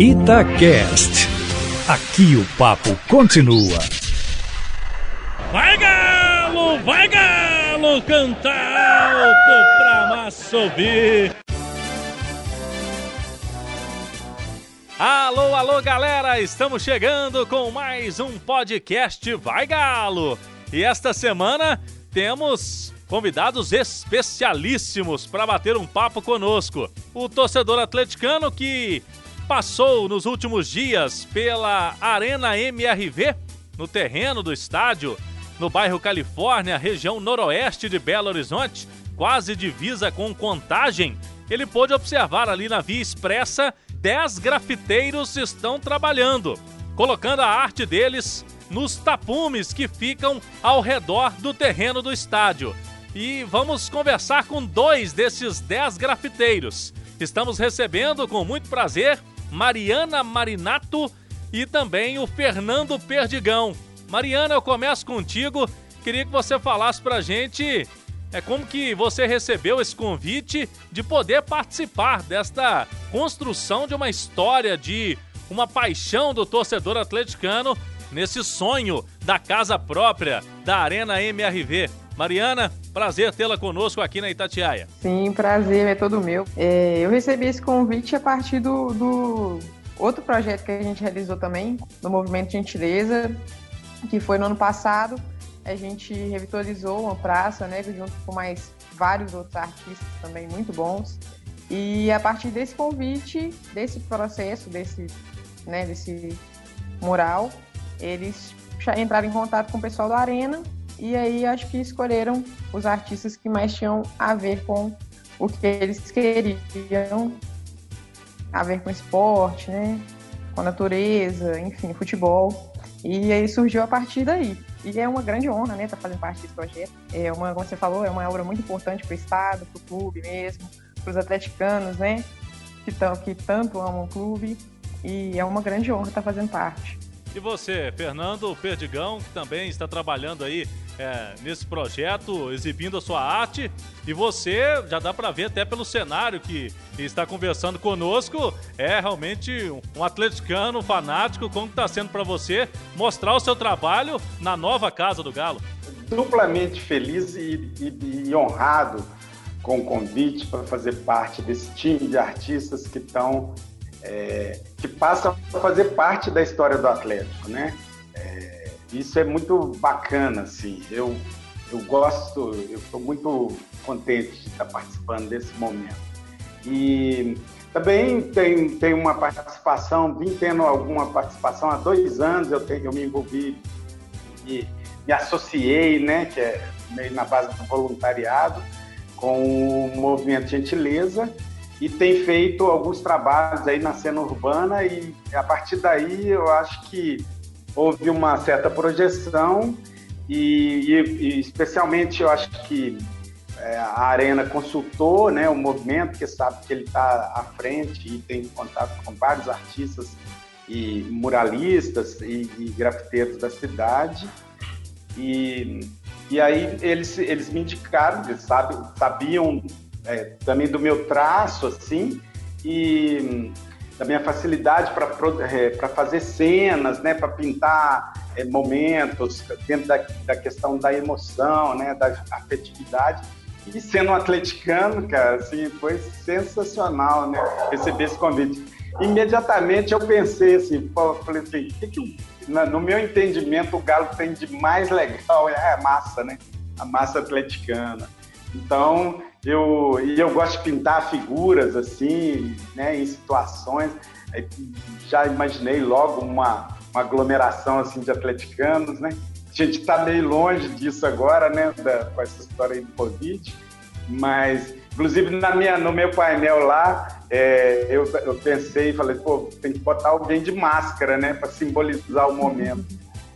Itacast. Aqui o papo continua. Vai galo, vai galo, canta alto pra massa. Alô, alô, galera! Estamos chegando com mais um podcast Vai Galo. E esta semana temos convidados especialíssimos para bater um papo conosco. O torcedor atleticano que passou nos últimos dias pela Arena MRV, no terreno do estádio, no bairro Califórnia, região noroeste de Belo Horizonte, quase divisa com Contagem, ele pôde observar ali na via expressa 10 grafiteiros estão trabalhando, colocando a arte deles nos tapumes que ficam ao redor do terreno do estádio. E vamos conversar com dois desses 10 grafiteiros. Estamos recebendo com muito prazer Mariana Marinato e também o Fernando Perdigão. Mariana, eu começo contigo. Queria que você falasse pra gente é como que você recebeu esse convite de poder participar desta construção de uma história de uma paixão do torcedor atleticano nesse sonho da casa própria da Arena MRV. Mariana, prazer tê-la conosco aqui na Itatiaia. Sim, prazer é todo meu. É, eu recebi esse convite a partir do, do outro projeto que a gente realizou também, do Movimento Gentileza, que foi no ano passado. A gente revitalizou uma praça, né, junto com mais vários outros artistas também muito bons. E a partir desse convite, desse processo, desse, né, desse mural, eles entraram em contato com o pessoal da Arena e aí acho que escolheram os artistas que mais tinham a ver com o que eles queriam, a ver com esporte, né? Com a natureza, enfim, futebol. E aí surgiu a partir daí. E é uma grande honra, né, estar tá fazendo parte desse projeto. É uma, como você falou, é uma obra muito importante para o Estado, para o clube mesmo, para os atleticanos, né, que, tão, que tanto amam o clube. E é uma grande honra estar tá fazendo parte. E você, Fernando Perdigão, que também está trabalhando aí é, nesse projeto, exibindo a sua arte. E você, já dá para ver até pelo cenário que está conversando conosco, é realmente um atleticano fanático. Como está sendo para você mostrar o seu trabalho na nova Casa do Galo? Duplamente feliz e, e, e honrado com o convite para fazer parte desse time de artistas que estão é, que passam a fazer parte da história do Atlético, né? Isso é muito bacana, assim. Eu, eu gosto, eu estou muito contente de estar participando desse momento. E também tem, tem uma participação, vim tendo alguma participação há dois anos, eu, tenho, eu me envolvi e me associei, né, que é meio na base do voluntariado, com o Movimento Gentileza e tem feito alguns trabalhos aí na cena urbana e a partir daí eu acho que houve uma certa projeção e, e, e especialmente eu acho que é, a Arena consultou né, o movimento, que sabe que ele está à frente e tem contato com vários artistas e muralistas e, e grafiteiros da cidade. E, e aí eles, eles me indicaram, eles sabe, sabiam é, também do meu traço, assim, e da minha facilidade para é, fazer cenas, né, para pintar é, momentos dentro da, da questão da emoção, né, da afetividade. E sendo um atleticano, cara, assim, foi sensacional, né, receber esse convite. Imediatamente eu pensei assim, falei assim, que, que no meu entendimento o Galo tem de mais legal é a massa, né, a massa atleticana. Então, eu, e eu gosto de pintar figuras assim, né, em situações. Já imaginei logo uma, uma aglomeração assim de atleticanos, né? A gente está meio longe disso agora, né, da, com essa história aí do Covid, mas inclusive na minha, no meu painel lá, é, eu, eu pensei e falei, pô, tem que botar alguém de máscara, né, para simbolizar o momento.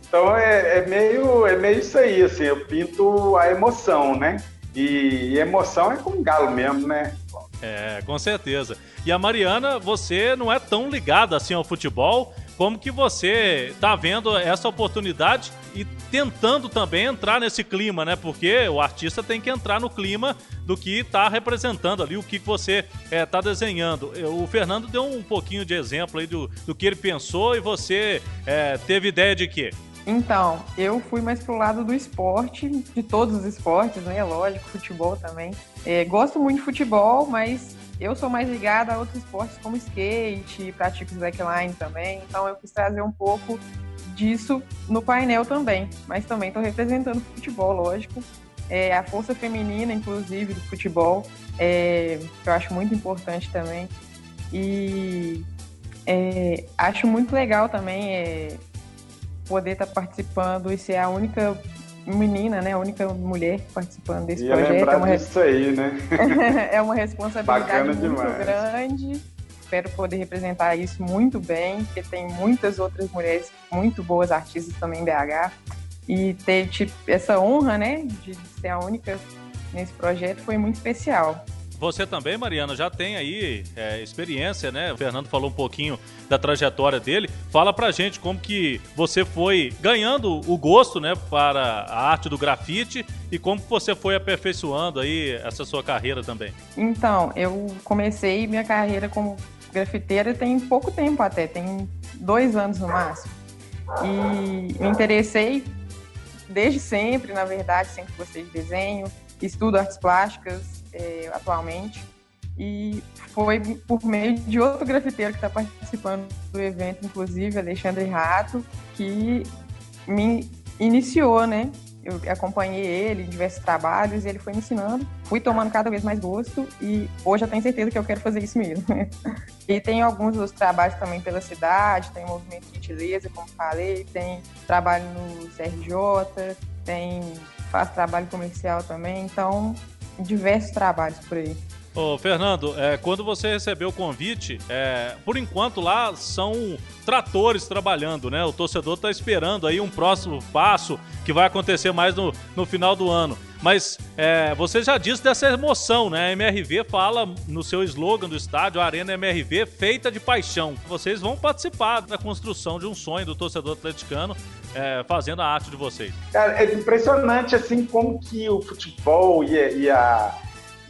Então é, é, meio, é meio isso aí, assim, eu pinto a emoção, né? E, emoção é com galo mesmo, né? É, com certeza. E a Mariana, você não é tão ligada assim ao futebol, como que você está vendo essa oportunidade e tentando também entrar nesse clima, né? Porque o artista tem que entrar no clima do que está representando ali, o que você está é, desenhando. O Fernando deu um pouquinho de exemplo aí do, do que ele pensou e você é, teve ideia de quê? Então, eu fui mais pro lado do esporte, de todos os esportes, né? Lógico, futebol também. É, gosto muito de futebol, mas eu sou mais ligada a outros esportes como skate, pratico slackline também, então eu quis trazer um pouco disso no painel também, mas também estou representando o futebol, lógico. É, a força feminina, inclusive, do futebol, é, que eu acho muito importante também. E é, acho muito legal também é, poder estar tá participando e ser a única menina, né? A única mulher participando desse Ia projeto. Lembrar é uma disso aí, né? é uma responsabilidade muito demais. grande. Espero poder representar isso muito bem, porque tem muitas outras mulheres muito boas artistas também em BH. E ter tipo, essa honra, né, de ser a única nesse projeto foi muito especial. Você também, Mariana, já tem aí é, experiência, né? O Fernando falou um pouquinho da trajetória dele. Fala pra gente como que você foi ganhando o gosto, né, para a arte do grafite e como você foi aperfeiçoando aí essa sua carreira também. Então, eu comecei minha carreira como grafiteira tem pouco tempo até, tem dois anos no máximo. E me interessei desde sempre, na verdade, sempre gostei de desenho, estudo artes plásticas, é, atualmente. E foi por meio de outro grafiteiro que está participando do evento, inclusive, Alexandre Rato, que me iniciou, né? Eu acompanhei ele em diversos trabalhos e ele foi me ensinando. Fui tomando cada vez mais gosto e hoje eu tenho certeza que eu quero fazer isso mesmo. e tem alguns dos trabalhos também pela cidade, tem movimento de gentileza, como falei, tem trabalho no CRJ, tem faz trabalho comercial também. Então, diversos trabalhos por aí. Ô, Fernando, é, quando você recebeu o convite, é, por enquanto lá são tratores trabalhando, né? O torcedor está esperando aí um próximo passo que vai acontecer mais no, no final do ano. Mas é, você já disse dessa emoção, né? A MRV fala no seu slogan do estádio, Arena MRV, feita de paixão. Vocês vão participar da construção de um sonho do torcedor atleticano é, fazendo a arte de vocês. Cara, é impressionante assim como que o futebol e, e a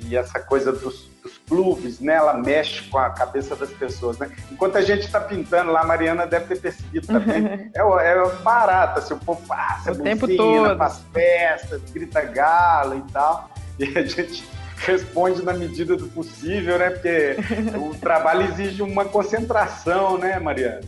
e essa coisa dos, dos, clubes, né? Ela mexe com a cabeça das pessoas, né? Enquanto a gente está pintando lá, a Mariana deve ter percebido também. é, é barato, assim, o povo passa, o tempo todo. faz festas, grita galo e tal. E a gente responde na medida do possível, né? Porque o trabalho exige uma concentração, né, Mariana?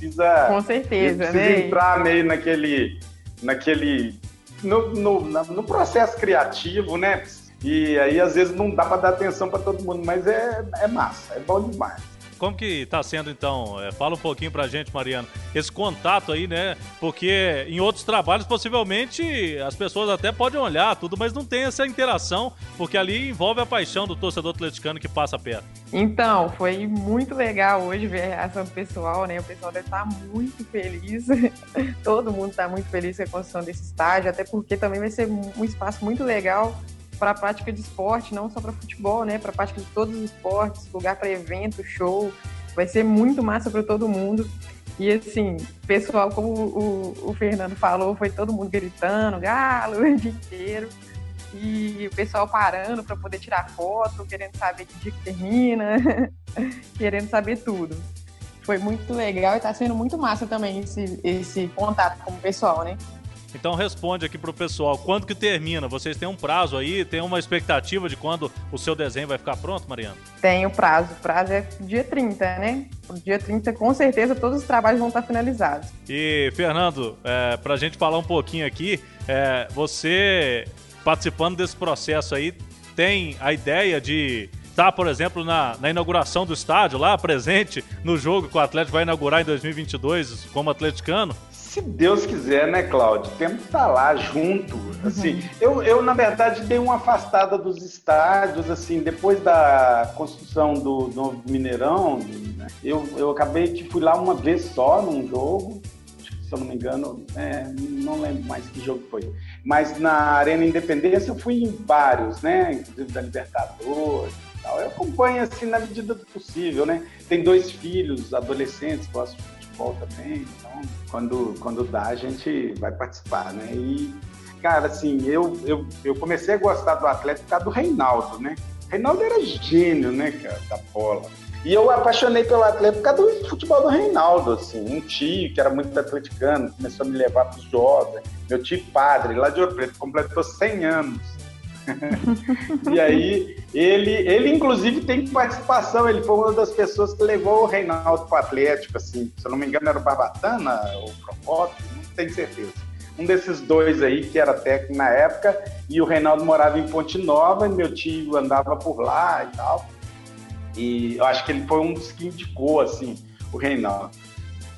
Precisa. Com certeza, precisa né? entrar meio naquele. naquele no, no, no processo criativo, né? E aí, às vezes, não dá para dar atenção para todo mundo, mas é, é massa, é bom demais. Como que tá sendo, então? É, fala um pouquinho pra gente, Mariano. Esse contato aí, né? Porque em outros trabalhos, possivelmente, as pessoas até podem olhar tudo, mas não tem essa interação, porque ali envolve a paixão do torcedor atleticano que passa perto. Então, foi muito legal hoje ver a reação do pessoal, né? O pessoal deve estar muito feliz. Todo mundo está muito feliz com a construção desse estádio, até porque também vai ser um espaço muito legal para a prática de esporte, não só para futebol, né? Para a prática de todos os esportes, lugar para evento, show. Vai ser muito massa para todo mundo. E assim, pessoal, como o, o, Fernando falou, foi todo mundo gritando, galo o dia inteiro. E o pessoal parando para poder tirar foto, querendo saber que dia que termina, querendo saber tudo. Foi muito legal e está sendo muito massa também esse, esse contato com o pessoal, né? Então responde aqui pro pessoal, quando que termina? Vocês têm um prazo aí, tem uma expectativa de quando o seu desenho vai ficar pronto, Mariana? Tem o prazo, o prazo é dia 30, né? Dia 30, com certeza, todos os trabalhos vão estar finalizados. E, Fernando, é, pra gente falar um pouquinho aqui, é, você participando desse processo aí, tem a ideia de estar, tá, por exemplo, na, na, inauguração do estádio, lá presente no jogo que o Atlético vai inaugurar em 2022 como atleticano? Se Deus quiser, né, Cláudio? Temos que estar lá junto. Assim, uhum. eu, eu, na verdade, dei uma afastada dos estádios, assim, depois da construção do, do Mineirão, né, eu, eu acabei que fui lá uma vez só num jogo, se eu não me engano, é, não lembro mais que jogo foi. Mas na Arena Independência eu fui em vários, né? Inclusive da Libertadores Eu acompanho assim na medida do possível, né? Tem dois filhos, adolescentes, de futebol também, então quando, quando dá a gente vai participar, né? E, cara, assim, eu, eu, eu comecei a gostar do Atlético por causa do Reinaldo, né? Reinaldo era gênio, né, cara, da bola. E eu apaixonei pelo Atlético por causa do futebol do Reinaldo, assim. Um tio que era muito atleticano, começou a me levar para os jogos. Meu tio padre, lá de Ouro Preto, completou 100 anos. E aí, ele, ele inclusive tem participação, ele foi uma das pessoas que levou o Reinaldo para o Atlético, assim. Se eu não me engano, era o Barbatana ou o Procopio, não tenho certeza. Um desses dois aí, que era técnico na época, e o Reinaldo morava em Ponte Nova, e meu tio andava por lá e tal. E eu acho que ele foi um dos que indicou, assim, o Reinaldo.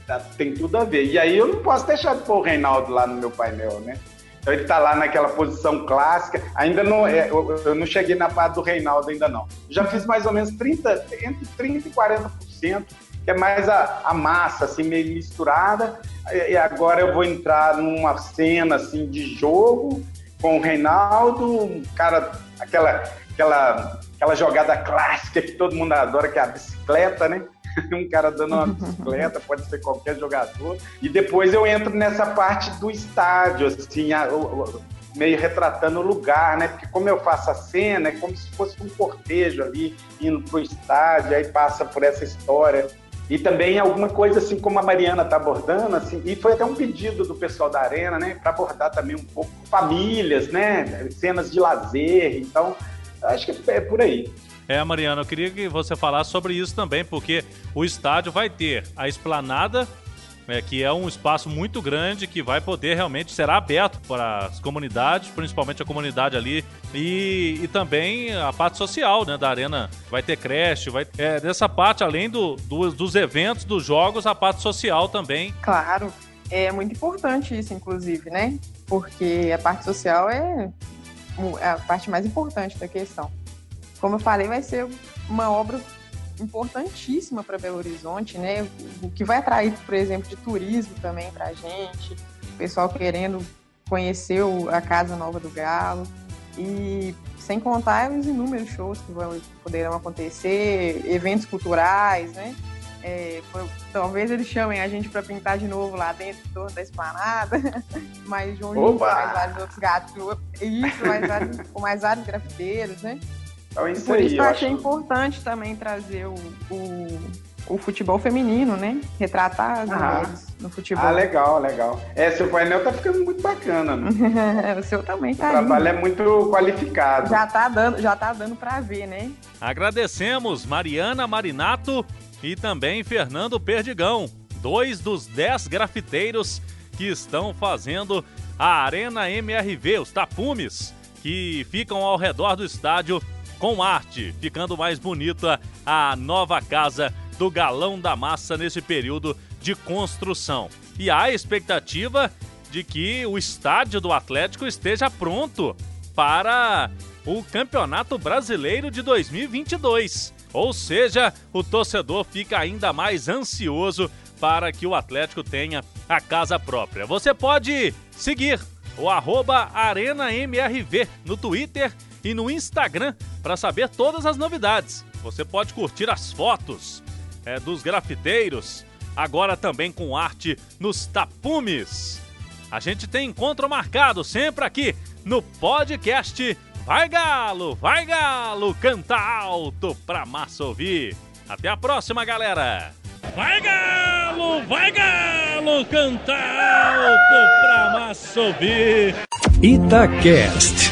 Tá, tem tudo a ver. E aí eu não posso deixar de pôr o Reinaldo lá no meu painel, né? Então ele está lá naquela posição clássica. Ainda não, é, eu, eu, não cheguei na parte do Reinaldo ainda não. Já fiz mais ou menos 30, entre 30 e 40%, que é mais a, a massa, assim, meio misturada. E, agora eu vou entrar numa cena, assim, de jogo com o Reinaldo, cara, aquela, aquela aquela jogada clássica que todo mundo adora, que é a bicicleta, né? um cara dando uma bicicleta, pode ser qualquer jogador. E depois eu entro nessa parte do estádio, assim, a, o, meio retratando o lugar, né? Porque como eu faço a cena, é como se fosse um cortejo ali, indo pro estádio, aí passa por essa história. E também alguma coisa assim como a Mariana está abordando, assim, e foi até um pedido do pessoal da Arena, né, para abordar também um pouco famílias, né, cenas de lazer. Então, Acho que é por aí. É, Mariana, eu queria que você falasse sobre isso também, porque o estádio vai ter a esplanada, é, que é um espaço muito grande que vai poder realmente ser aberto para as comunidades, principalmente a comunidade ali, e, e também a parte social né, da arena. Vai ter creche, vai é, dessa parte, além do, do, dos eventos, dos jogos, a parte social também. Claro, é muito importante isso, inclusive, né? Porque a parte social é é a parte mais importante da questão. Como eu falei, vai ser uma obra importantíssima para Belo Horizonte, né? O que vai atrair, por exemplo, de turismo também para a gente, o pessoal querendo conhecer a Casa Nova do Galo e sem contar os inúmeros shows que vão, poderão acontecer, eventos culturais, né? É, talvez eles chamem a gente para pintar de novo lá dentro da esplanada, mas João Lins, mais vários outros gatos, isso, mais vários, com mais vários grafiteiros, né? Então, isso Por isso eu achei acho... importante também trazer o, o, o, futebol feminino, né? Retratar as mulheres no futebol. Ah, legal, legal. É, seu painel tá ficando muito bacana, né? o seu também tá. O trabalho é muito qualificado. Já tá dando, já tá dando para ver, né? Agradecemos Mariana Marinato e também Fernando Perdigão, dois dos dez grafiteiros que estão fazendo a Arena MRV, os tapumes, que ficam ao redor do estádio com arte, ficando mais bonita a nova casa do Galão da Massa nesse período de construção. E há a expectativa de que o estádio do Atlético esteja pronto para o Campeonato Brasileiro de 2022. Ou seja, o torcedor fica ainda mais ansioso para que o Atlético tenha a casa própria. Você pode seguir o arroba ArenaMRV no Twitter e no Instagram para saber todas as novidades. Você pode curtir as fotos é, dos grafiteiros, agora também com arte nos tapumes. A gente tem encontro marcado sempre aqui no podcast Vai Galo, vai Galo, canta alto pra massa ouvir. Até a próxima, galera. Vai Galo, vai Galo, canta alto pra massa ouvir. Itacast.